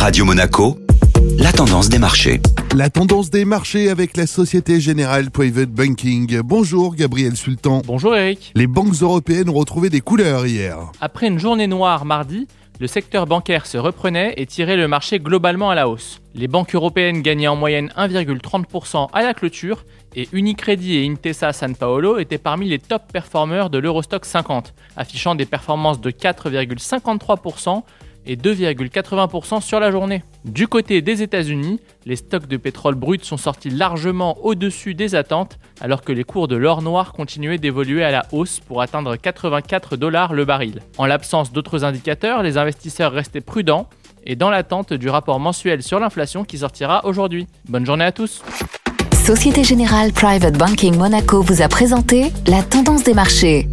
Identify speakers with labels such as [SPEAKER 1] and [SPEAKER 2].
[SPEAKER 1] Radio Monaco, la tendance des marchés.
[SPEAKER 2] La tendance des marchés avec la Société Générale Private Banking. Bonjour Gabriel Sultan.
[SPEAKER 3] Bonjour Eric.
[SPEAKER 2] Les banques européennes ont retrouvé des couleurs hier.
[SPEAKER 3] Après une journée noire mardi, le secteur bancaire se reprenait et tirait le marché globalement à la hausse. Les banques européennes gagnaient en moyenne 1,30% à la clôture et Unicredit et Intesa San Paolo étaient parmi les top performeurs de l'Eurostock 50, affichant des performances de 4,53% et 2,80% sur la journée. Du côté des États-Unis, les stocks de pétrole brut sont sortis largement au-dessus des attentes, alors que les cours de l'or noir continuaient d'évoluer à la hausse pour atteindre 84 dollars le baril. En l'absence d'autres indicateurs, les investisseurs restaient prudents et dans l'attente du rapport mensuel sur l'inflation qui sortira aujourd'hui. Bonne journée à tous.
[SPEAKER 4] Société Générale Private Banking Monaco vous a présenté la tendance des marchés.